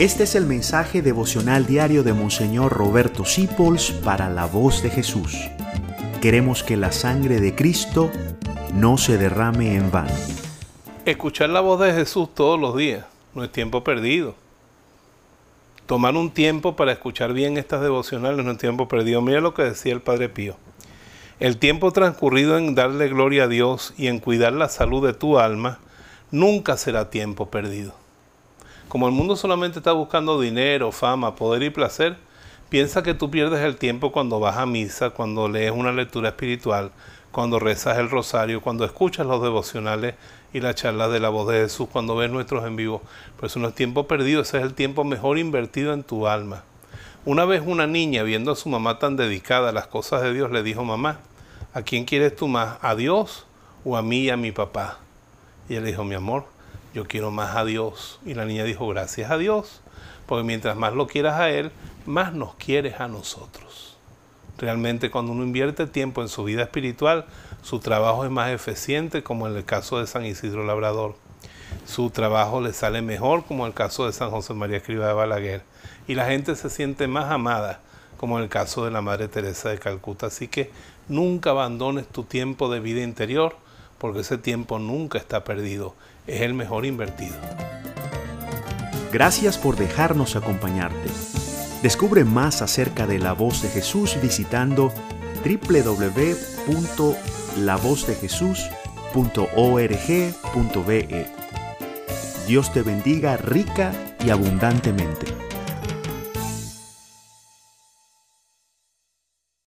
Este es el mensaje devocional diario de Monseñor Roberto Sipols para la voz de Jesús. Queremos que la sangre de Cristo no se derrame en vano. Escuchar la voz de Jesús todos los días no es tiempo perdido. Tomar un tiempo para escuchar bien estas devocionales no es tiempo perdido. Mira lo que decía el Padre Pío. El tiempo transcurrido en darle gloria a Dios y en cuidar la salud de tu alma nunca será tiempo perdido. Como el mundo solamente está buscando dinero, fama, poder y placer, piensa que tú pierdes el tiempo cuando vas a misa, cuando lees una lectura espiritual, cuando rezas el rosario, cuando escuchas los devocionales y la charla de la voz de Jesús, cuando ves nuestros en vivo. Pero eso no es tiempo perdido, ese es el tiempo mejor invertido en tu alma. Una vez una niña, viendo a su mamá tan dedicada a las cosas de Dios, le dijo, mamá, ¿a quién quieres tú más? ¿A Dios o a mí y a mi papá? Y él dijo, mi amor, yo quiero más a Dios. Y la niña dijo, gracias a Dios, porque mientras más lo quieras a Él, más nos quieres a nosotros. Realmente cuando uno invierte tiempo en su vida espiritual, su trabajo es más eficiente, como en el caso de San Isidro Labrador. Su trabajo le sale mejor, como en el caso de San José María Escriba de Balaguer. Y la gente se siente más amada, como en el caso de la Madre Teresa de Calcuta. Así que nunca abandones tu tiempo de vida interior, porque ese tiempo nunca está perdido es el mejor invertido. Gracias por dejarnos acompañarte. Descubre más acerca de la voz de Jesús visitando www.lavozdejesús.org.be. Dios te bendiga rica y abundantemente.